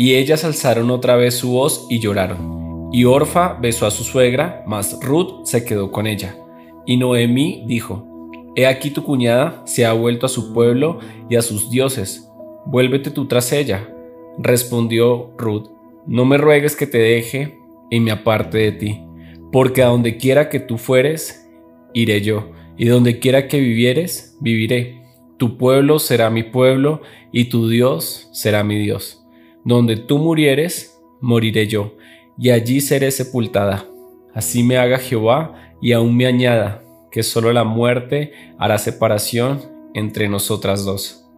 Y ellas alzaron otra vez su voz y lloraron. Y Orfa besó a su suegra, mas Ruth se quedó con ella. Y Noemí dijo, He aquí tu cuñada se ha vuelto a su pueblo y a sus dioses. Vuélvete tú tras ella. Respondió Ruth, No me ruegues que te deje y me aparte de ti, porque a donde quiera que tú fueres, iré yo, y donde quiera que vivieres, viviré. Tu pueblo será mi pueblo, y tu Dios será mi Dios. Donde tú murieres, moriré yo, y allí seré sepultada. Así me haga Jehová, y aún me añada, que solo la muerte hará separación entre nosotras dos.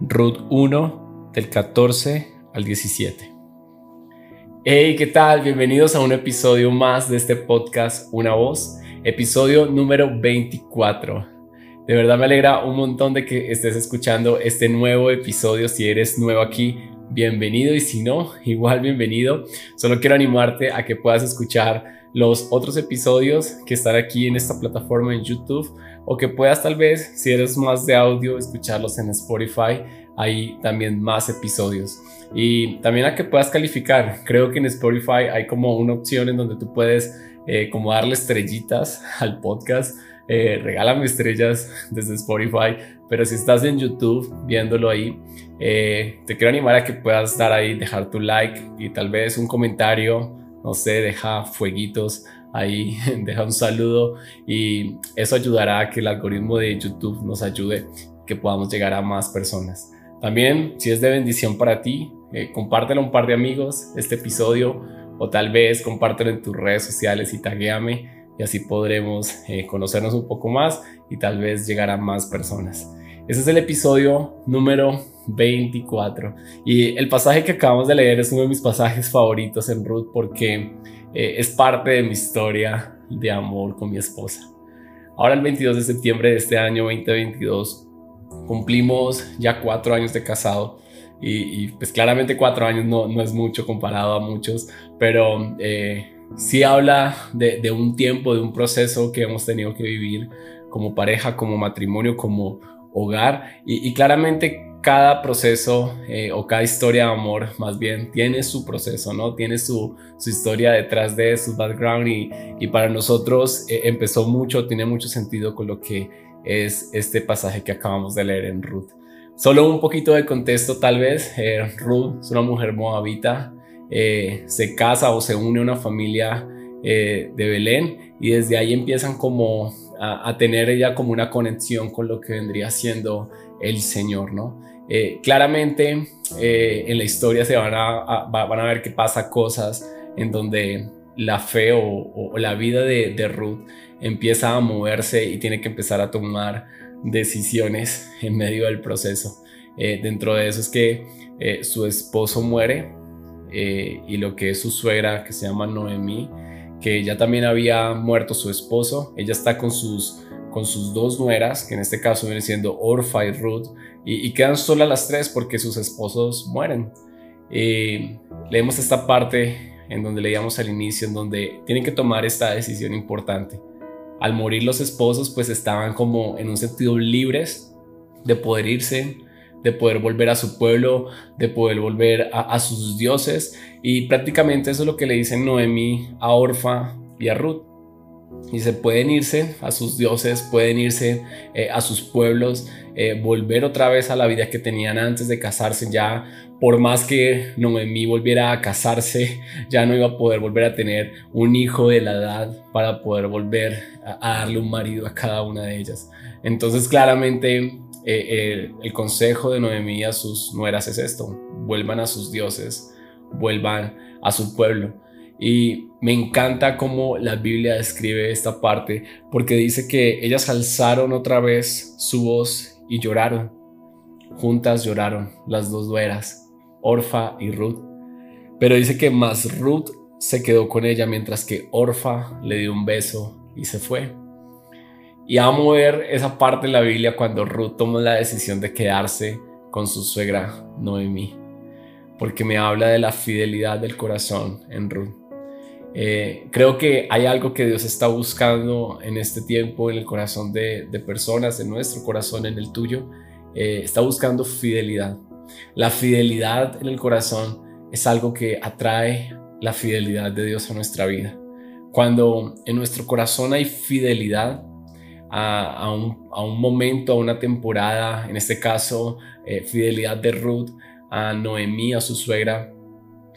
Ruth 1 del 14 al 17. Hey, ¿qué tal? Bienvenidos a un episodio más de este podcast Una Voz, episodio número 24. De verdad me alegra un montón de que estés escuchando este nuevo episodio. Si eres nuevo aquí, bienvenido y si no, igual bienvenido. Solo quiero animarte a que puedas escuchar los otros episodios que están aquí en esta plataforma en YouTube o que puedas tal vez, si eres más de audio, escucharlos en Spotify. Hay también más episodios. Y también a que puedas calificar. Creo que en Spotify hay como una opción en donde tú puedes eh, como darle estrellitas al podcast. Eh, regálame estrellas desde Spotify. Pero si estás en YouTube viéndolo ahí, eh, te quiero animar a que puedas dar ahí, dejar tu like y tal vez un comentario no sé, deja fueguitos ahí, deja un saludo y eso ayudará a que el algoritmo de YouTube nos ayude, que podamos llegar a más personas. También, si es de bendición para ti, eh, compártelo a un par de amigos este episodio o tal vez compártelo en tus redes sociales y taguéame y así podremos eh, conocernos un poco más y tal vez llegar a más personas. Ese es el episodio número 24. Y el pasaje que acabamos de leer es uno de mis pasajes favoritos en Ruth porque eh, es parte de mi historia de amor con mi esposa. Ahora el 22 de septiembre de este año 2022 cumplimos ya cuatro años de casado y, pues claramente cuatro años no, no, es mucho comparado a muchos, pero eh, sí habla de, de un tiempo, de un proceso que hemos tenido que vivir como pareja, como matrimonio, como hogar y, claramente cada proceso eh, o cada historia de amor más bien tiene su proceso, ¿no? Tiene su, historia detrás de su background y, para nosotros eh, empezó mucho, tiene mucho sentido con lo que es este pasaje que acabamos de leer en Ruth. Solo un poquito de contexto tal vez, eh, Ruth es una mujer moabita, se casa o se une a una familia de Belén y desde ahí empiezan como a, tener ella como una conexión con lo que vendría siendo el Señor, ¿no? Eh, claramente eh, en la historia se van a, van a ver que pasa cosas en donde la fe o, la vida de, Ruth empieza a moverse y tiene que empezar a tomar decisiones en medio del proceso. Eh, dentro de eso es que su esposo muere y lo que es su suegra, que se llama Noemí, que ya también había muerto su esposo. Ella está con sus, con sus dos nueras, que en este caso vienen siendo Orfa y Ruth, y, quedan solas las tres porque sus esposos mueren. leemos esta parte en donde leíamos al inicio, en donde tienen que tomar esta decisión importante. Al morir los esposos, pues estaban como en un sentido libres de poder irse, de poder volver a su pueblo, de poder volver a, sus dioses. Y prácticamente eso es lo que le dicen Noemi a Orfa y a Ruth. Y se pueden irse a sus dioses, pueden irse eh, a sus pueblos, eh, volver otra vez a la vida que tenían antes de casarse. Ya, por más que Noemí volviera a casarse, ya no iba a poder volver a tener un hijo de la edad para poder volver a darle un marido a cada una de ellas. Entonces, claramente, eh, el, consejo de Noemí a sus nueras es esto, vuelvan a sus dioses, vuelvan a su pueblo. Y me encanta cómo la Biblia describe esta parte, porque dice que ellas alzaron otra vez su voz y lloraron. Juntas lloraron las dos nueras, Orfa y Ruth. Pero dice que más Ruth se quedó con ella mientras que Orfa le dio un beso y se fue. Y amo ver esa parte de la Biblia cuando Ruth tomó la decisión de quedarse con su suegra Noemí, porque me habla de la fidelidad del corazón en Ruth. Eh, creo que hay algo que Dios está buscando en este tiempo en el corazón de, personas, en nuestro corazón, en el tuyo. Eh, está buscando fidelidad. La fidelidad en el corazón es algo que atrae la fidelidad de Dios a nuestra vida. Cuando en nuestro corazón hay fidelidad a, un, momento, a una temporada, en este caso, eh, fidelidad de Ruth a Noemí, a su suegra,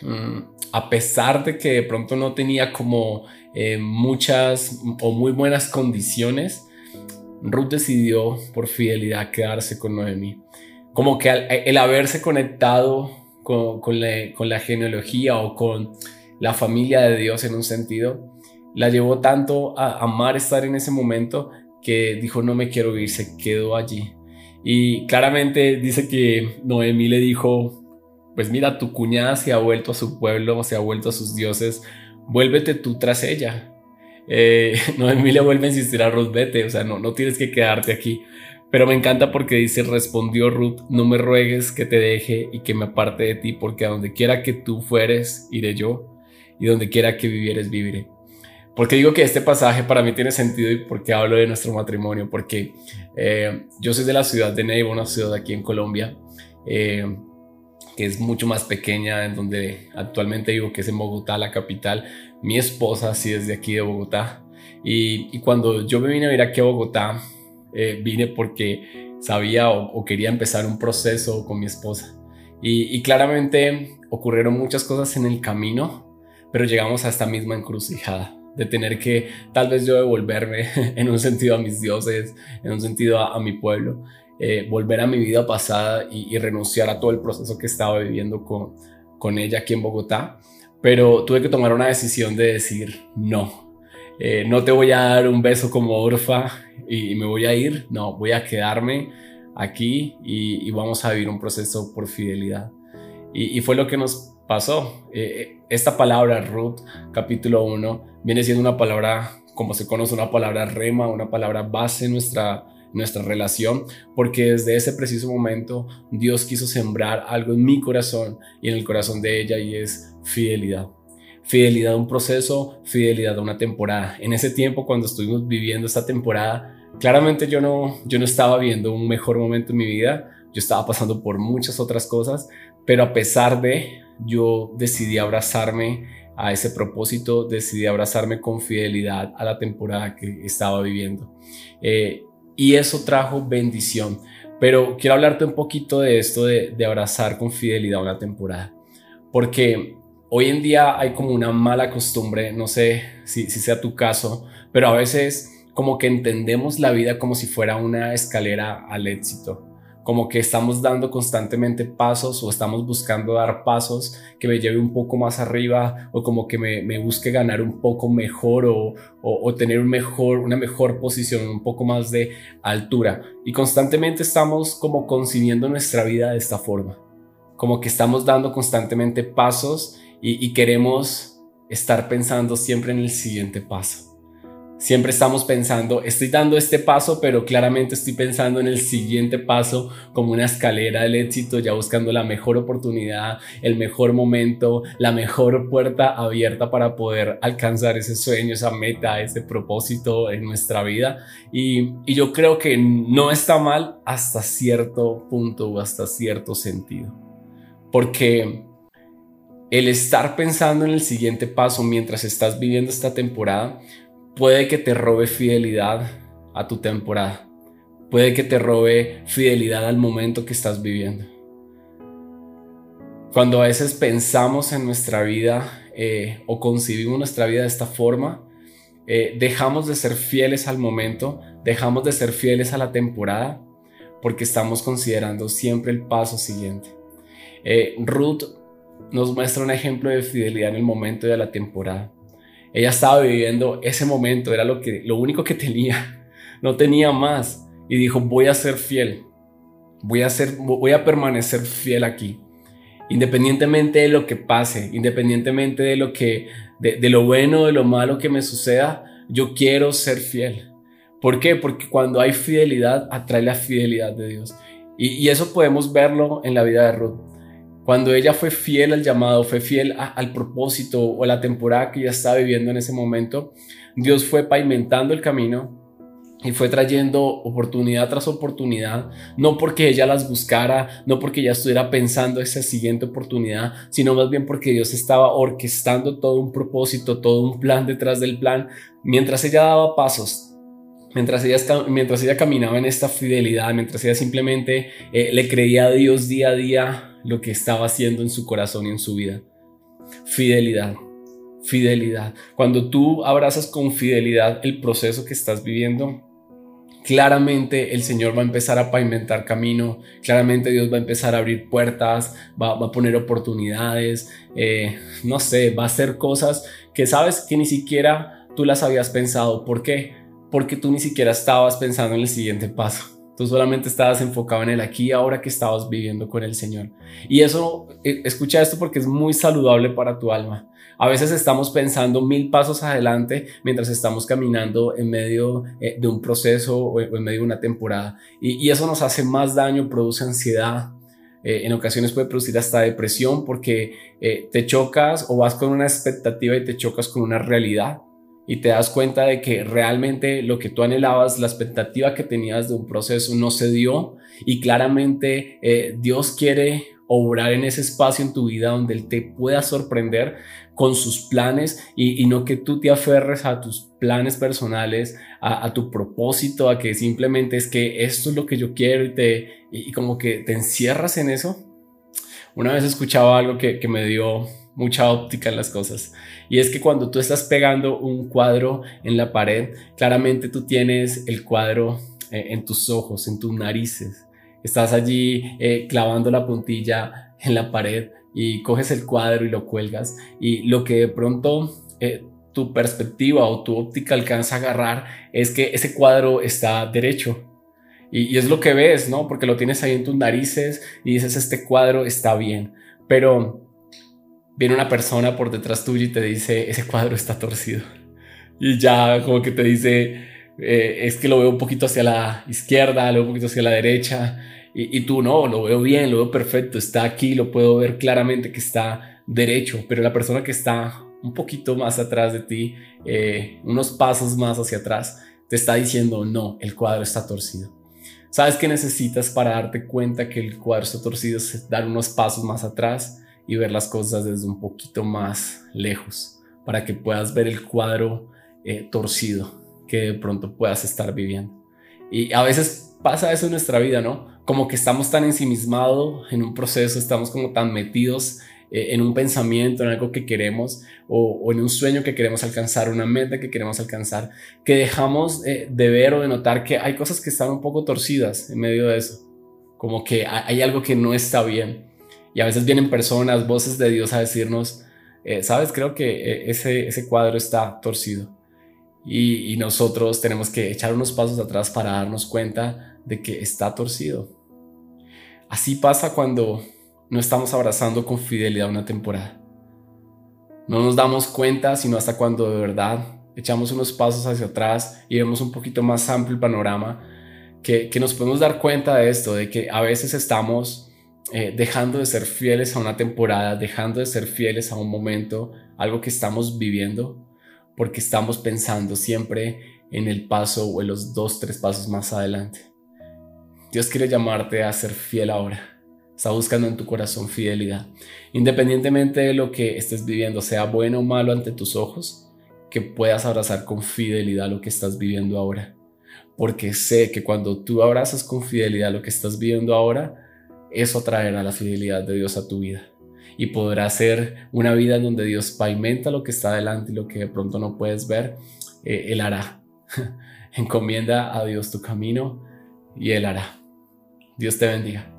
mm, a pesar de que de pronto no tenía como eh, muchas o muy buenas condiciones, Ruth decidió por fidelidad quedarse con Noemí. Como que el haberse conectado con, la, genealogía o con la familia de Dios en un sentido, la llevó tanto a amar estar en ese momento que dijo no me quiero ir, se quedó allí. Y claramente dice que Noemí le dijo, pues mira, tu cuñada se ha vuelto a su pueblo, se ha vuelto a sus dioses, vuélvete tú tras ella. Eh, Noemí le vuelve a insistir a Ruth, vete, o sea, no, no tienes que quedarte aquí. Pero me encanta porque dice, respondió Ruth, no me ruegues que te deje y que me aparte de ti, porque a donde quiera que tú fueres, iré yo, y donde quiera que vivieres, viviré. Porque digo que este pasaje para mí tiene sentido y porque hablo de nuestro matrimonio, porque eh, yo soy de la ciudad de Neiva, una ciudad aquí en Colombia, eh, que es mucho más pequeña, en donde actualmente vivo, que es en Bogotá, la capital. Mi esposa sí es de aquí de Bogotá. Y, cuando yo me vine a vivir aquí a Bogotá, eh, vine porque sabía o, quería empezar un proceso con mi esposa. Y, y claramente ocurrieron muchas cosas en el camino, pero llegamos a esta misma encrucijada de tener que tal vez yo devolverme en un sentido a mis dioses, en un sentido a, mi pueblo, eh, volver a mi vida pasada y, renunciar a todo el proceso que estaba viviendo con, con ella aquí en Bogotá. Pero tuve que tomar una decisión de decir no. Eh, no te voy a dar un beso como orfa y, me voy a ir. No, voy a quedarme aquí y, vamos a vivir un proceso por fidelidad. Y, y fue lo que nos pasó. Eh, esta palabra, Ruth, capítulo 1, viene siendo una palabra, como se conoce, una palabra rema, una palabra base en nuestra, nuestra relación, porque desde ese preciso momento Dios quiso sembrar algo en mi corazón y en el corazón de ella y es fidelidad. Fidelidad a un proceso, fidelidad a una temporada. En ese tiempo, cuando estuvimos viviendo esta temporada, claramente yo no, yo no estaba viendo un mejor momento en mi vida, yo estaba pasando por muchas otras cosas, pero a pesar de, yo decidí abrazarme a ese propósito, decidí abrazarme con fidelidad a la temporada que estaba viviendo. Eh, y eso trajo bendición. Pero quiero hablarte un poquito de esto de, abrazar con fidelidad una temporada. Porque hoy en día hay como una mala costumbre, no sé si, si sea tu caso, pero a veces como que entendemos la vida como si fuera una escalera al éxito como que estamos dando constantemente pasos o estamos buscando dar pasos que me lleve un poco más arriba o como que me, busque ganar un poco mejor o, tener un mejor, una mejor posición, un poco más de altura. Y constantemente estamos como concibiendo nuestra vida de esta forma, como que estamos dando constantemente pasos y queremos estar pensando siempre en el siguiente paso. Siempre estamos pensando, estoy dando este paso, pero claramente estoy pensando en el siguiente paso como una escalera del éxito, ya buscando la mejor oportunidad, el mejor momento, la mejor puerta abierta para poder alcanzar ese sueño, esa meta, ese propósito en nuestra vida. Y, yo creo que no está mal hasta cierto punto o hasta cierto sentido. Porque el estar pensando en el siguiente paso mientras estás viviendo esta temporada puede que te robe fidelidad a tu temporada. Puede que te robe fidelidad al momento que estás viviendo. Cuando a veces pensamos en nuestra vida eh, o concibimos nuestra vida de esta forma, eh, dejamos de ser fieles al momento, dejamos de ser fieles a la temporada, porque estamos considerando siempre el paso siguiente. Eh, Ruth nos muestra un ejemplo de fidelidad en el momento de la temporada. Ella estaba viviendo ese momento, era lo, que, lo único que tenía, no tenía más. Y dijo, voy a ser fiel, voy a, ser, voy a permanecer fiel aquí. Independientemente de lo que pase, independientemente de lo, que, de, lo bueno, de lo malo que me suceda, yo quiero ser fiel. ¿Por qué? Porque cuando hay fidelidad, atrae la fidelidad de Dios. Y, y, eso podemos verlo en la vida de Ruth. Cuando ella fue fiel al llamado, fue fiel al propósito o a la temporada que ella estaba viviendo en ese momento, Dios fue pavimentando el camino y fue trayendo oportunidad tras oportunidad, no porque ella las buscara, no porque ella estuviera pensando esa siguiente oportunidad, sino más bien porque Dios estaba orquestando todo un propósito, todo un plan detrás del plan, mientras ella daba pasos. Mientras ella, mientras ella caminaba en esta fidelidad, mientras ella simplemente eh, le creía a Dios día a día lo que estaba haciendo en su corazón y en su vida. Fidelidad fidelidad. Cuando tú abrazas con fidelidad el proceso que estás viviendo, claramente el Señor va a empezar a pavimentar camino, claramente Dios va a empezar a abrir puertas, va, a poner oportunidades, eh, no sé, va a hacer cosas que sabes que ni siquiera tú las habías pensado. ¿Por qué? Porque tú ni siquiera estabas pensando en el siguiente paso. Tú solamente estabas enfocado en el aquí ahora que estabas viviendo con el Señor. Y eso, eh, escucha esto porque es muy saludable para tu alma. A veces estamos pensando mil pasos adelante mientras estamos caminando en medio eh, de un proceso o en medio de una temporada. Y, eso nos hace más daño, produce ansiedad. Eh, en ocasiones puede producir hasta depresión porque te chocas o vas con una expectativa y te chocas con una realidad y te das cuenta de que realmente lo que tú anhelabas, la expectativa que tenías de un proceso no se dio y claramente eh, Dios quiere obrar en ese espacio en tu vida donde Él te pueda sorprender con sus planes y, no que tú te aferres a tus planes personales, a, tu propósito, a que simplemente es que esto es lo que yo quiero y, te, y, como que te encierras en eso. Una vez escuchaba algo que, que me dio mucha óptica en las cosas. Y es que cuando tú estás pegando un cuadro en la pared, claramente tú tienes el cuadro eh, en tus ojos, en tus narices. Estás allí eh, clavando la puntilla en la pared y coges el cuadro y lo cuelgas. Y lo que de pronto eh, tu perspectiva o tu óptica alcanza a agarrar es que ese cuadro está derecho. Y, y es lo que ves, ¿no? Porque lo tienes ahí en tus narices y dices, este cuadro está bien. Pero viene una persona por detrás tuyo y te dice, ese cuadro está torcido. Y ya como que te dice, eh, es que lo veo un poquito hacia la izquierda, lo veo un poquito hacia la derecha. Y, tú no, lo veo bien, lo veo perfecto, está aquí, lo puedo ver claramente que está derecho, pero la persona que está un poquito más atrás de ti, eh, unos pasos más hacia atrás, te está diciendo, no, el cuadro está torcido. ¿Sabes qué necesitas para darte cuenta que el cuadro está torcido? Es dar unos pasos más atrás y ver las cosas desde un poquito más lejos para que puedas ver el cuadro eh, torcido que de pronto puedas estar viviendo. Y a veces pasa eso en nuestra vida, ¿no? Como que estamos tan ensimismados en un proceso, estamos como tan metidos eh, en un pensamiento, en algo que queremos o, en un sueño que queremos alcanzar, una meta que queremos alcanzar, que dejamos eh, de ver o de notar que hay cosas que están un poco torcidas en medio de eso. Como que hay algo que no está bien. Y a veces vienen personas, voces de Dios a decirnos, eh, sabes, creo que eh, ese, ese cuadro está torcido. Y, y, nosotros tenemos que echar unos pasos atrás para darnos cuenta de que está torcido. Así pasa cuando no estamos abrazando con fidelidad una temporada. No nos damos cuenta sino hasta cuando de verdad echamos unos pasos hacia atrás y vemos un poquito más amplio el panorama, que, que nos podemos dar cuenta de esto, de que a veces estamos eh, dejando de ser fieles a una temporada, dejando de ser fieles a un momento, algo que estamos viviendo, porque estamos pensando siempre en el paso o en los dos, tres pasos más adelante. Dios quiere llamarte a ser fiel ahora. Está buscando en tu corazón fidelidad. Independientemente de lo que estés viviendo, sea bueno o malo ante tus ojos, que puedas abrazar con fidelidad lo que estás viviendo ahora. Porque sé que cuando tú abrazas con fidelidad lo que estás viviendo ahora, eso traerá la fidelidad de Dios a tu vida. Y podrá ser una vida en donde Dios pavimenta lo que está adelante y lo que de pronto no puedes ver, eh, Él hará. Encomienda a Dios tu camino y Él hará. Dios te bendiga.